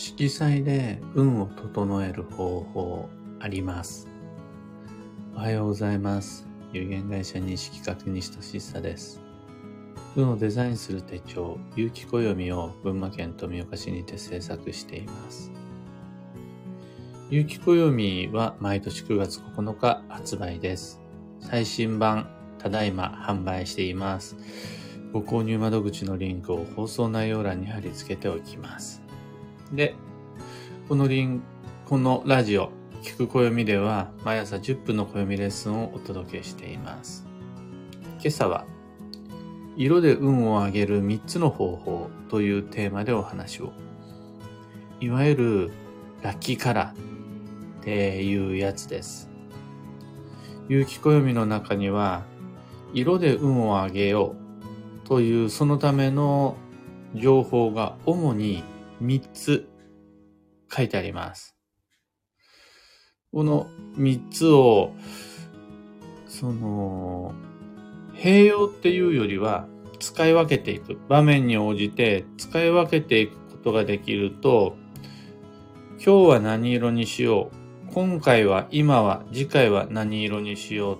色彩で運を整える方法あります。おはようございます。有限会社西企画西俊久です。運をデザインする手帳、有機暦を群馬県富岡市にて制作しています。有機暦は毎年9月9日発売です。最新版、ただいま販売しています。ご購入窓口のリンクを放送内容欄に貼り付けておきます。で、このリン、このラジオ、聞く暦では毎朝10分の暦レッスンをお届けしています。今朝は、色で運を上げる3つの方法というテーマでお話を。いわゆるラッキーカラーっていうやつです。有機暦の中には、色で運を上げようというそのための情報が主に3つ書いてあります。この3つを、その、併用っていうよりは使い分けていく。場面に応じて使い分けていくことができると、今日は何色にしよう。今回は、今は、次回は何色にしよう。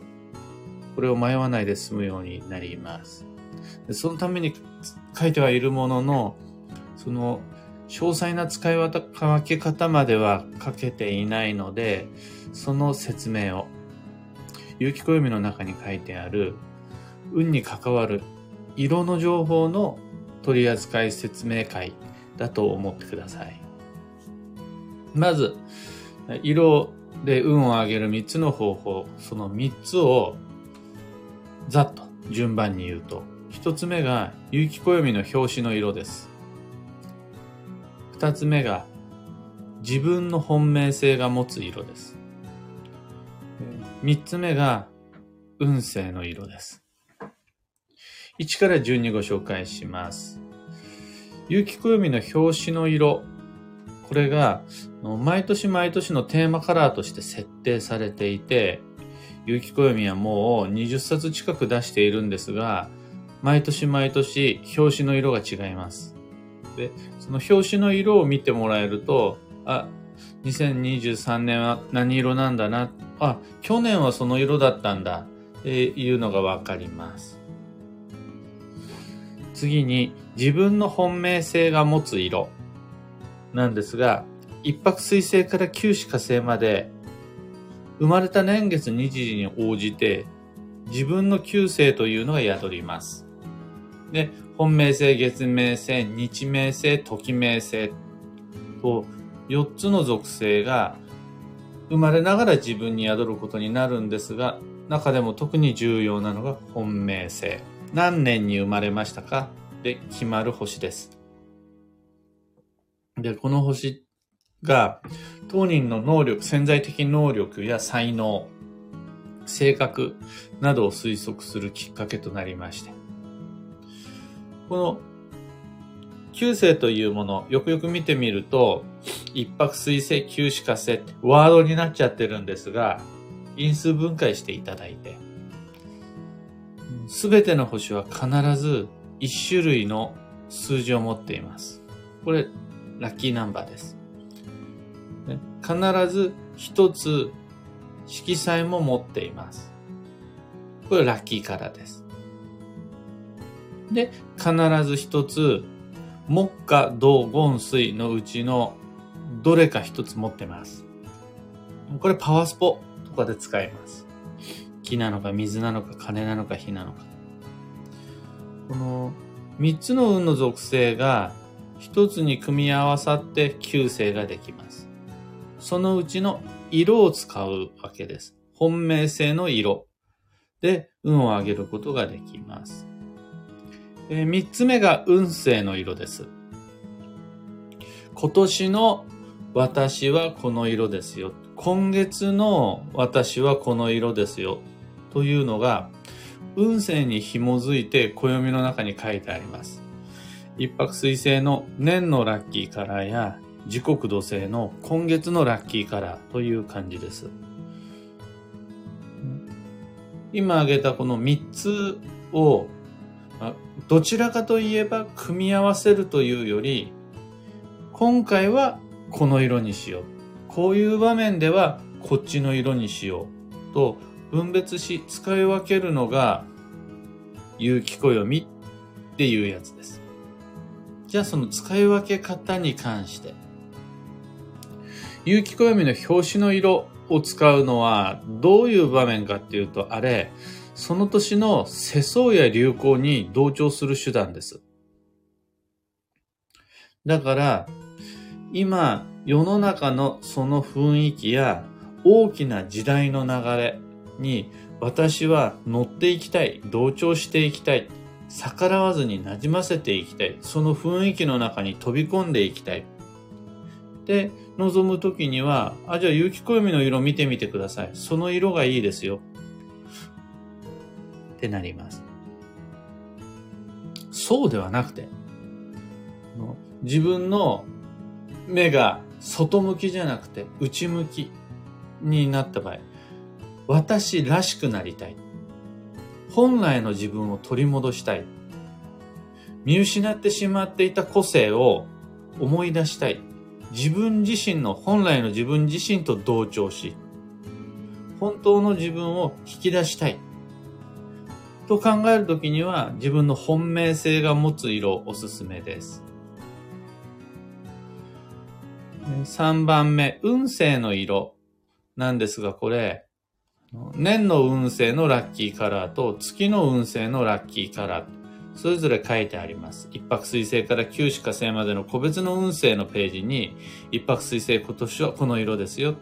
これを迷わないで済むようになります。そのために書いてはいるものの、その詳細な使い分け方までは書けていないので、その説明を、有機暦の中に書いてある、運に関わる色の情報の取り扱い説明会だと思ってください。まず、色で運を上げる3つの方法、その3つをざっと順番に言うと、1つ目が有機暦の表紙の色です。2つ目が自分の本命性が持つ色です。3つ目が運勢の色です。1から順にご紹介します。有機暦の表紙の色。これが毎年毎年のテーマカラーとして設定されていて、有機暦はもう20冊近く出しているんですが、毎年毎年表紙の色が違います。で、その表紙の色を見てもらえると、あ、2023年は何色なんだな、あ、去年はその色だったんだ、っていうのがわかります。次に、自分の本命性が持つ色なんですが、一泊水星から九死火星まで、生まれた年月日時に応じて、自分の旧星というのが宿ります。で、本命星、月命星、日命星、時命星と4つの属性が生まれながら自分に宿ることになるんですが、中でも特に重要なのが本命星。何年に生まれましたか？で決まる星です。で、この星が当人の能力、潜在的能力や才能、性格などを推測するきっかけとなりまして、この九星というもの、よくよく見てみると、一泊水星、九死火星ってワードになっちゃってるんですが、因数分解していただいて、すべての星は必ず一種類の数字を持っています。これ、ラッキーナンバーです。必ず一つ色彩も持っています。これラッキーカラーです。で、必ず一つ、木火土金水のうちのどれか一つ持ってます。これパワースポとかで使います。木なのか水なのか金なのか火なのか。この三つの運の属性が一つに組み合わさって九星ができます。そのうちの色を使うわけです。本命性の色で運を上げることができます。えー三つ目が運勢の色です。今年の私はこの色ですよ。今月の私はこの色ですよ。というのが運勢に紐づいて暦の中に書いてあります。一泊水星の年のラッキーカラーや時刻土星の今月のラッキーカラーという感じです。今挙げたこの3つをどちらかといえば組み合わせるというより今回はこの色にしよう。こういう場面ではこっちの色にしよう。と分別し使い分けるのが有機暦っていうやつです。じゃあその使い分け方に関して、有機暦の表紙の色を使うのはどういう場面かっていうと、あれ、その年の世相や流行に同調する手段です。だから、今、世の中のその雰囲気や大きな時代の流れに私は乗っていきたい、同調していきたい、逆らわずに馴染ませていきたい、その雰囲気の中に飛び込んでいきたい。で、望むときには、あ、じゃあ有機暦の色見てみてください。その色がいいですよ。ってなります。そうではなくて、自分の目が外向きじゃなくて内向きになった場合、私らしくなりたい。本来の自分を取り戻したい。見失ってしまっていた個性を思い出したい。自分自身の本来の自分自身と同調し、本当の自分を引き出したい。と考えるときには自分の本命性が持つ色おすすめです。3番目、運勢の色なんですが、これ、年の運勢のラッキーカラーと月の運勢のラッキーカラー。それぞれ書いてあります。一泊水星から九死火星までの個別の運勢のページに、一泊水星今年はこの色ですよ。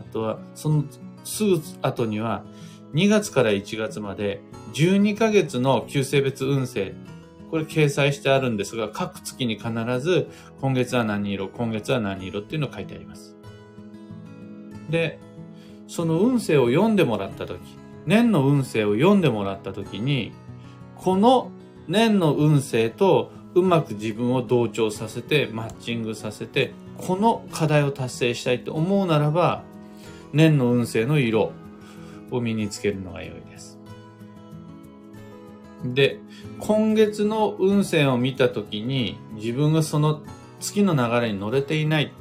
あとは、そのすぐ後には、2月から1月まで12ヶ月の旧星別運勢これ掲載してあるんですが、各月に必ず、今月は何色、今月は何色っていうのを書いてあります。で、その運勢を読んでもらったとき、年の運勢を読んでもらったときに、この年の運勢とうまく自分を同調させて、マッチングさせて、この課題を達成したいと思うならば、年の運勢の色を身につけるのが良いです。で、今月の運勢を見た時に自分がその月の流れに乗れていない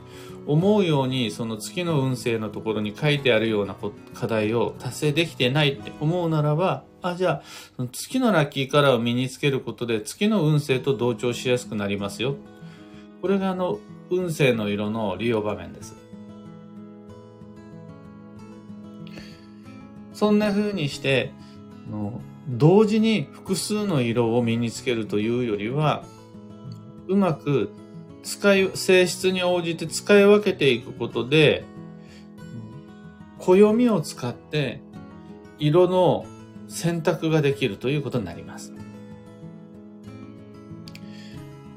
思うようにその月の運勢のところに書いてあるような課題を達成できてないって思うならば、あ、じゃあ、月のラッキーカラーを身につけることで月の運勢と同調しやすくなりますよ。これがあの、運勢の色の利用場面です。そんな風にして、の同時に複数の色を身につけるというよりは、うまく使い、性質に応じて使い分けていくことで、暦を使って色の選択ができるということになります。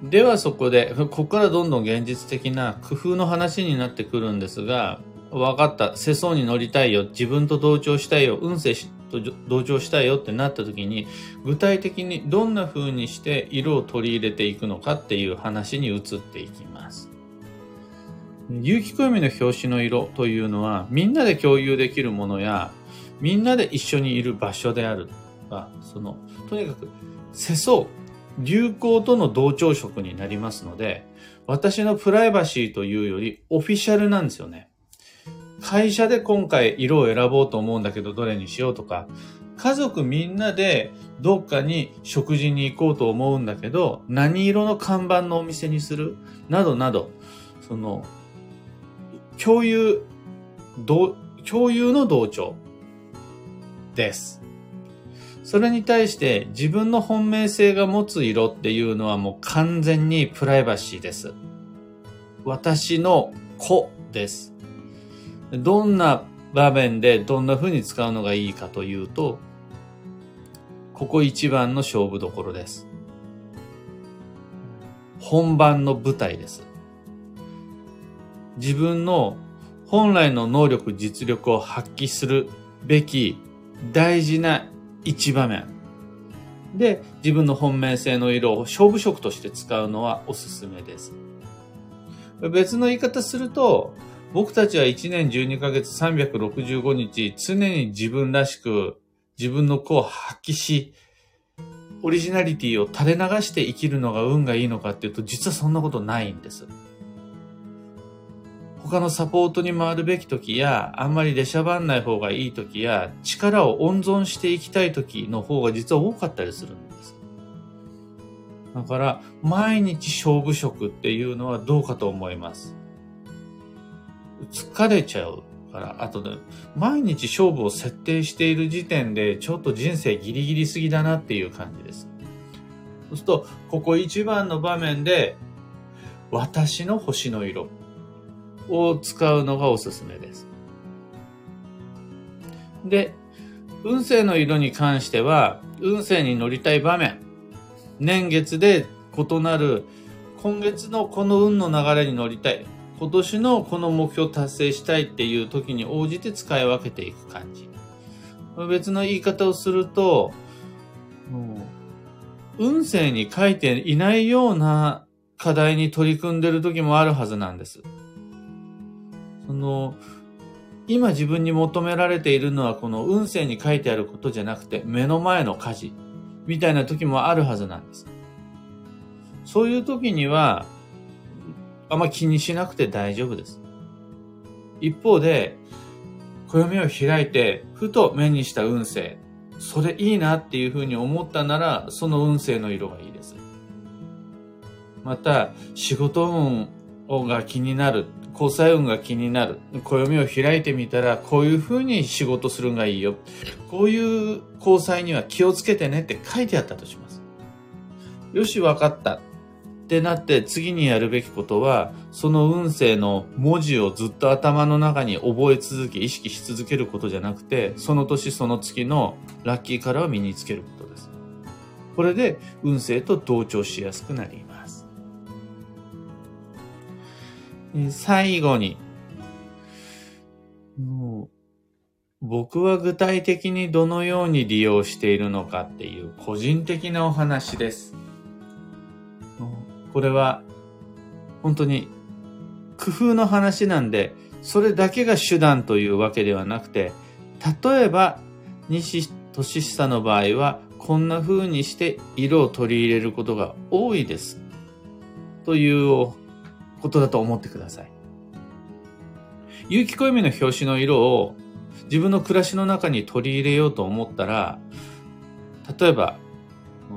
ではそこで、ここからどんどん現実的な工夫の話になってくるんですが、分かった。世相に乗りたいよ。自分と同調したいよ。運勢と同調したいよってなった時に、具体的にどんな風にして色を取り入れていくのかっていう話に移っていきます。有機暦の表紙の色というのは、みんなで共有できるものや、みんなで一緒にいる場所であるとか、その、とにかく、世相、流行との同調色になりますので、私のプライバシーというよりオフィシャルなんですよね。会社で今回色を選ぼうと思うんだけどどれにしようとか、家族みんなでどっかに食事に行こうと思うんだけど、何色の看板のお店にする？などなど、その、共有、共有の同調です。それに対して自分の本命性が持つ色っていうのはもう完全にプライバシーです。私の子です。どんな場面でどんな風に使うのがいいかというと、ここ一番の勝負どころです。本番の舞台です。自分の本来の能力、実力を発揮するべき大事な一場面で自分の本命性の色を勝負色として使うのはおすすめです。別の言い方すると、僕たちは1年12ヶ月365日常に自分らしく自分の子を発揮し、オリジナリティを垂れ流して生きるのが運がいいのかっていうと実はそんなことないんです。他のサポートに回るべき時や、あんまり出しゃばんない方がいい時や、力を温存していきたい時の方が実は多かったりするんです。だから、毎日勝負食っていうのはどうかと思います。疲れちゃうから、あとね、毎日勝負を設定している時点で、ちょっと人生ギリギリすぎだなっていう感じです。そうすると、ここ一番の場面で、私の星の色を使うのがおすすめです。で、運勢の色に関しては、運勢に乗りたい場面、年月で異なる、今月のこの運の流れに乗りたい、今年のこの目標達成したいっていう時に応じて使い分けていく感じ。別の言い方をすると、運勢に書いていないような課題に取り組んでる時もあるはずなんです。その、今自分に求められているのはこの運勢に書いてあることじゃなくて目の前の家事みたいな時もあるはずなんです。そういう時にはあんま気にしなくて大丈夫です。一方で、暦を開いてふと目にした運勢それいいなっていうふうに思ったなら、その運勢の色がいいです。また、仕事運が気になる、交際運が気になる、暦を開いてみたら、こういうふうに仕事するのがいいよ。こういう交際には気をつけてねって書いてあったとします。よし、わかった。ってなって次にやるべきことは、その運勢の文字をずっと頭の中に覚え続け、意識し続けることじゃなくて、その年その月のラッキーカラーを身につけることです。これで運勢と同調しやすくなります。最後に、僕は具体的にどのように利用しているのかっていう個人的なお話です。これは本当に工夫の話なんで、それだけが手段というわけではなくて、例えば、西俊久の場合は、こんな風にして色を取り入れることが多いです。ということだと思ってください。有機暦の表紙の色を自分の暮らしの中に取り入れようと思ったら、例えば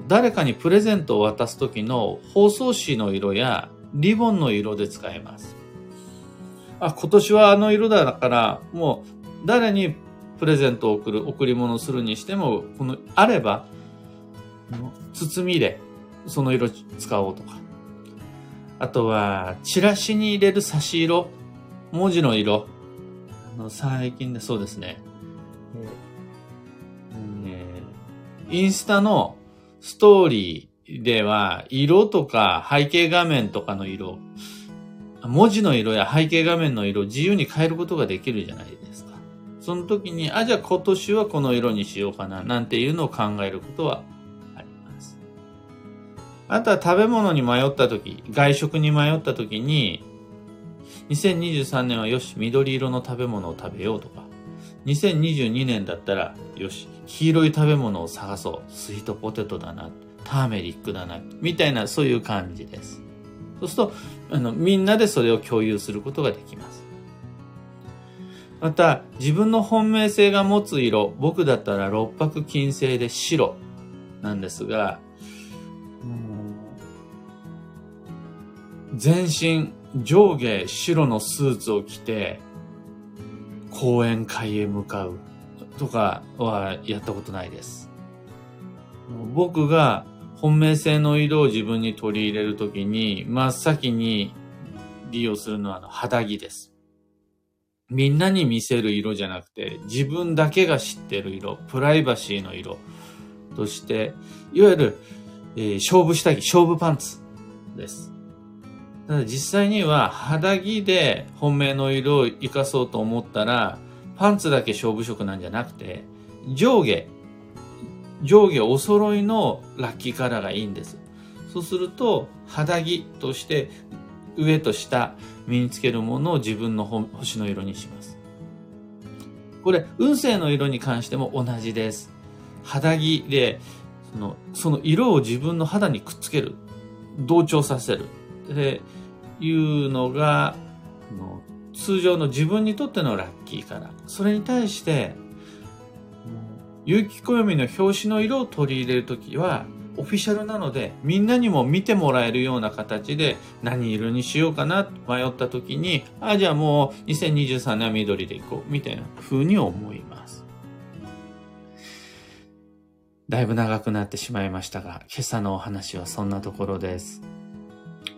誰かにプレゼントを渡す時の包装紙の色やリボンの色で使えます。あ、今年はあの色だから、もう誰にプレゼントを送る、贈り物をするにしても、この、あれば、包みでその色使おうとか。あとは、チラシに入れる差し色、文字の色。あの最近でそうですね。インスタのストーリーでは、色とか背景画面とかの色、文字の色や背景画面の色を自由に変えることができるじゃないですか。その時に、あ、じゃあ今年はこの色にしようかな、なんていうのを考えることはあります。あとは食べ物に迷った時、外食に迷った時に、2023年はよし、緑色の食べ物を食べようとか、2022年だったら、よし、黄色い食べ物を探そう。スイートポテトだな。ターメリックだな。みたいな、そういう感じです。そうすると、あの、みんなでそれを共有することができます。また、自分の本命性が持つ色、僕だったら六白金星で白なんですが、全身上下白のスーツを着て、講演会へ向かう。とかはやったことないです。僕が本命性の色を自分に取り入れるときに、真っ先に利用するのは肌着です。みんなに見せる色じゃなくて、自分だけが知ってる色、プライバシーの色として、いわゆる、えー、勝負下着、勝負パンツです。ただ実際には肌着で本命の色を活かそうと思ったら、パンツだけ勝負色なんじゃなくて、上下、上下お揃いのラッキーカラーがいいんです。そうすると、肌着として上と下身につけるものを自分の星の色にします。これ、運勢の色に関しても同じです。肌着で、その、その色を自分の肌にくっつける。同調させる。で、いうのが、通常の自分にとってのラッキーから、それに対して、有機暦の表紙の色を取り入れるときは、オフィシャルなので、みんなにも見てもらえるような形で、何色にしようかな迷ったときに、ああ、じゃあもう2023年は緑でいこう、みたいな風に思います。だいぶ長くなってしまいましたが、今朝のお話はそんなところです。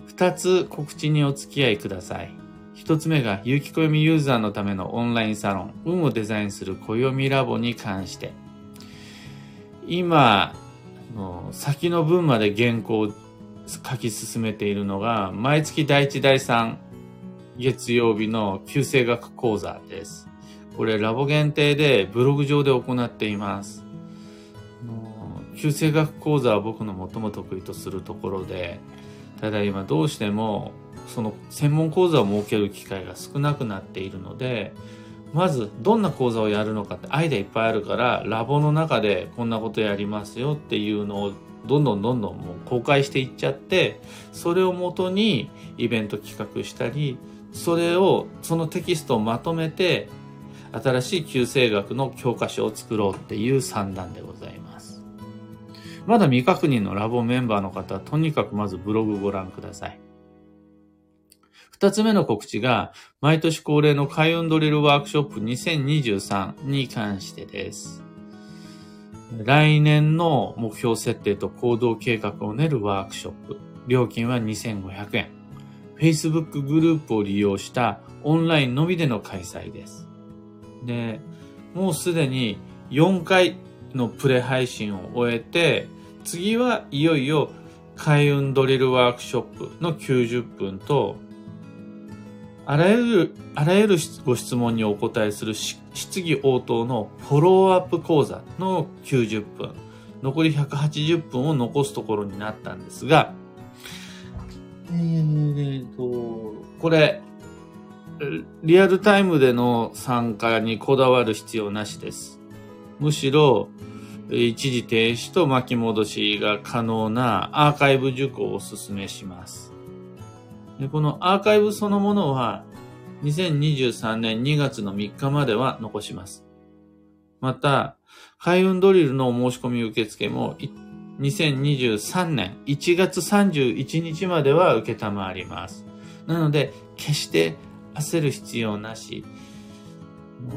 二つ告知にお付き合いください。一つ目が、有機暦ユーザーのためのオンラインサロン、運をデザインする暦ラボに関して。今、先の分まで原稿を書き進めているのが、毎月第1第3月曜日の旧正学講座です。これラボ限定でブログ上で行っています。旧正学講座は僕の最も得意とするところで、ただ今どうしてもその専門講座を設ける機会が少なくなっているので、まずどんな講座をやるのかってアイデアいっぱいあるからラボの中でこんなことやりますよっていうのをどんどんどんどんもう公開していっちゃってそれをもとにイベント企画したりそれをそのテキストをまとめて新しい旧生学の教科書を作ろうっていう算段でございます。まだ未確認のラボメンバーの方はとにかくまずブログご覧ください。二つ目の告知が、毎年恒例の開運ドリルワークショップ2023に関してです。来年の目標設定と行動計画を練るワークショップ。料金は2500円。Facebook グループを利用したオンラインのみでの開催です。で、もうすでに4回のプレ配信を終えて、次はいよいよ開運ドリルワークショップの90分とあらゆる、あらゆるご質問にお答えする質疑応答のフォローアップ講座の90分、残り180分を残すところになったんですが、えーと、これ、リアルタイムでの参加にこだわる必要なしです。むしろ、一時停止と巻き戻しが可能なアーカイブ受講をお勧めします。でこのアーカイブそのものは2023年2月の3日までは残します。また、開運ドリルの申し込み受付も2023年1月31日までは受けたまわります。なので、決して焦る必要なし、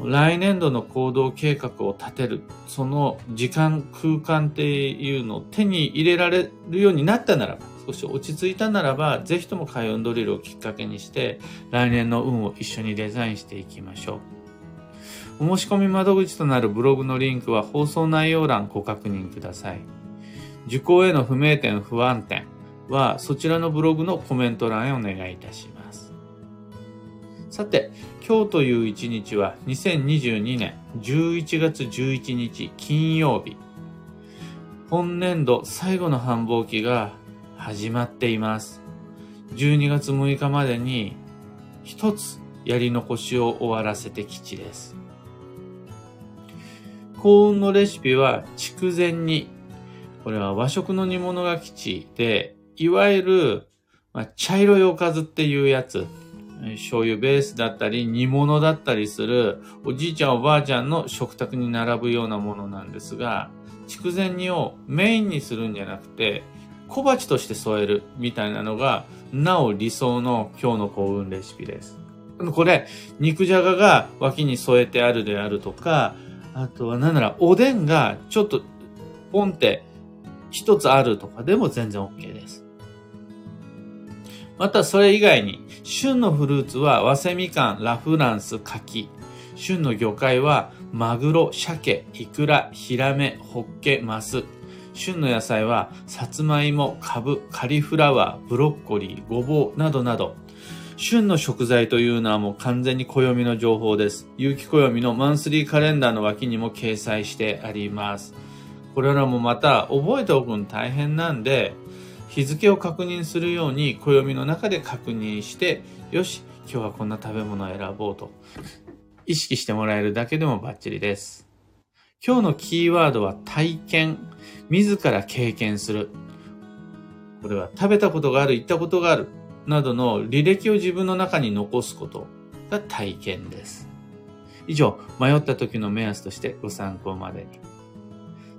来年度の行動計画を立てる、その時間、空間っていうのを手に入れられるようになったならば、少し落ち着いたならば、ぜひとも開運ドリルをきっかけにして、来年の運を一緒にデザインしていきましょう。お申し込み窓口となるブログのリンクは放送内容欄ご確認ください。受講への不明点、不安点はそちらのブログのコメント欄へお願いいたします。さて、今日という一日は2022年11月11日金曜日。本年度最後の繁忙期が始まっています。12月6日までに一つやり残しを終わらせて吉です。幸運のレシピは筑前煮。これは和食の煮物が吉で、いわゆる、まあ、茶色いおかずっていうやつ。醤油ベースだったり煮物だったりするおじいちゃんおばあちゃんの食卓に並ぶようなものなんですが、筑前煮をメインにするんじゃなくて、小鉢として添えるみたいなのが、なお理想の今日の幸運レシピです。これ、肉じゃがが脇に添えてあるであるとか、あとは何ならおでんがちょっとポンって一つあるとかでも全然 OK です。またそれ以外に、旬のフルーツは早生みかん、ラフランス、柿。旬の魚介はマグロ、鮭、イクラ、ヒラメ、ホッケ、マス。旬の野菜は、さつまいも、かぶ、カリフラワー、ブロッコリー、ごぼうなどなど、旬の食材というのはもう完全に暦の情報です。有機暦のマンスリーカレンダーの脇にも掲載してあります。これらもまた覚えておくの大変なんで、日付を確認するように暦の中で確認して、よし、今日はこんな食べ物を選ぼうと。意識してもらえるだけでもバッチリです。今日のキーワードは体験。自ら経験する。これは食べたことがある、行ったことがある、などの履歴を自分の中に残すこと。が体験です。以上、迷った時の目安としてご参考までに。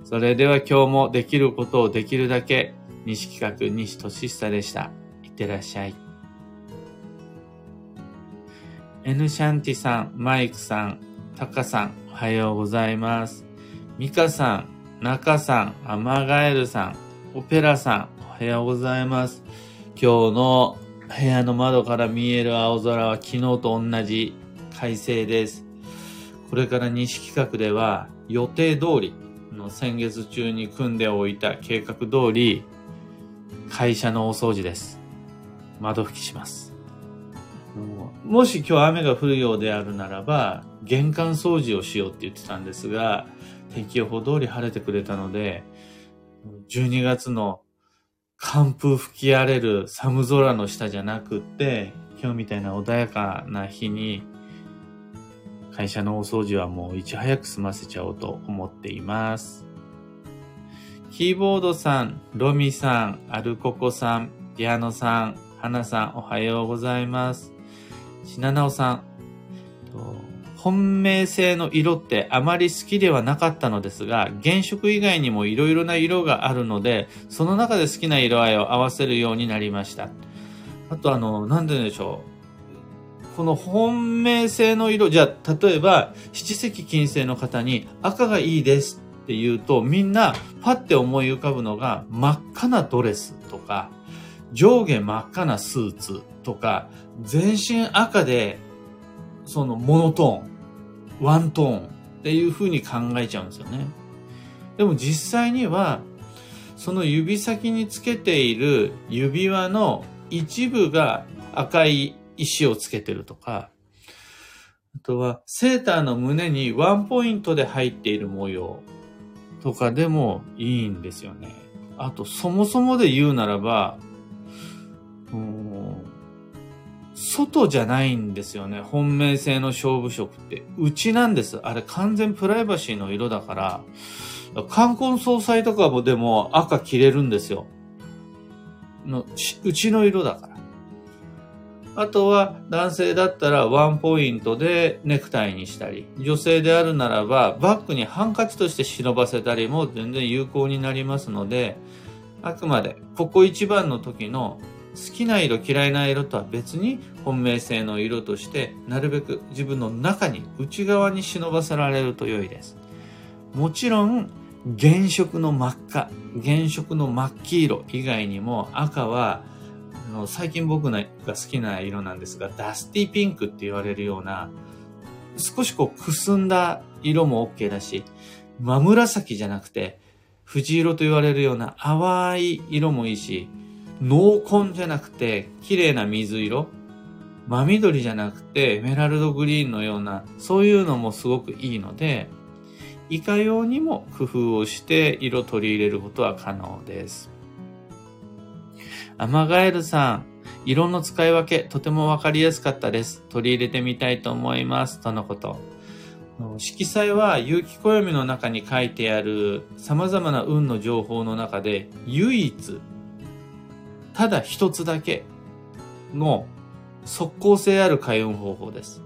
それでは今日もできることをできるだけ、西企画西俊久でした。いってらっしゃい。N シャンティさん、マイクさん、タカさん、おはようございます。ミカさん、中さん、アマガエルさん、オペラさん、おはようございます。今日の部屋の窓から見える青空は昨日と同じ快晴です。これから西企画では予定通りの先月中に組んでおいた計画通り会社のお掃除です。窓拭きします。もし今日雨が降るようであるならば、玄関掃除をしようって言ってたんですが、天気予報通り晴れてくれたので、12月の寒風吹き荒れる寒空の下じゃなくって、今日みたいな穏やかな日に、会社のお掃除はもういち早く済ませちゃおうと思っています。キーボードさん、ロミさん、アルココさん、ピアノさん、花さん、おはようございます。しななおさん、本命性の色ってあまり好きではなかったのですが、原色以外にも色々な色があるので、その中で好きな色合いを合わせるようになりました。あとあの、なんででしょう。この本命性の色、じゃあ、例えば、七石金星の方に赤がいいですって言うと、みんなパッて思い浮かぶのが真っ赤なドレスとか、上下真っ赤なスーツとか、全身赤で、そのモノトーン、ワントーンっていう風に考えちゃうんですよね。でも実際には、その指先につけている指輪の一部が赤い石をつけてるとか、あとはセーターの胸にワンポイントで入っている模様とかでもいいんですよね。あとそもそもで言うならば、外じゃないんですよね。本命性の勝負色って。うちなんです。あれ完全プライバシーの色だから、冠婚葬祭とかもでも赤着れるんですよ。の、うちの色だから。あとは男性だったらワンポイントでネクタイにしたり、女性であるならばバッグにハンカチとして忍ばせたりも全然有効になりますので、あくまでここ一番の時の好きな色嫌いな色とは別に本命性の色としてなるべく自分の中に内側に忍ばせられると良いです。もちろん原色の真っ赤、原色の真っ黄色以外にも赤は最近僕が好きな色なんですがダスティピンクって言われるような少しこうくすんだ色も OK だし真紫じゃなくて藤色と言われるような淡い色もいいし濃紺じゃなくて綺麗な水色真緑じゃなくてエメラルドグリーンのようなそういうのもすごくいいのでいかようにも工夫をして色取り入れることは可能です。アマガエルさん、色の使い分けとてもわかりやすかったです。取り入れてみたいと思います。とのこと。色彩は有機暦の中に書いてある様々な運の情報の中で唯一ただ一つだけの即効性ある開運方法です。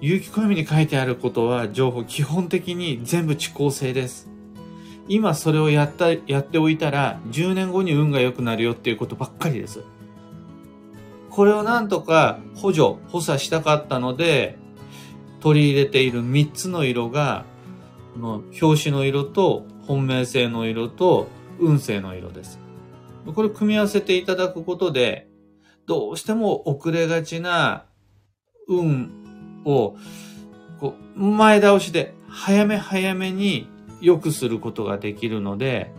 有機暦に書いてあることは情報基本的に全部遅効性です。今それをやった、やっておいたら10年後に運が良くなるよっていうことばっかりです。これをなんとか補助、補佐したかったので、取り入れている3つの色が、の表紙の色と本命性の色と運勢の色です。これ組み合わせていただくことで、どうしても遅れがちな運をこう前倒しで早め早めに良くすることができるので、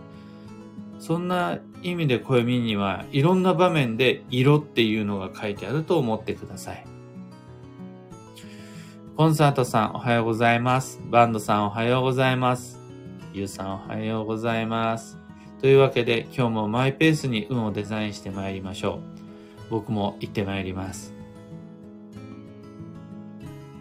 そんな意味で暦にはいろんな場面で色っていうのが書いてあると思ってください。コンサートさんおはようございます。バンドさんおはようございます。ゆうさんおはようございます。というわけで今日もマイペースに運をデザインしてまいりましょう。僕も行ってまいります。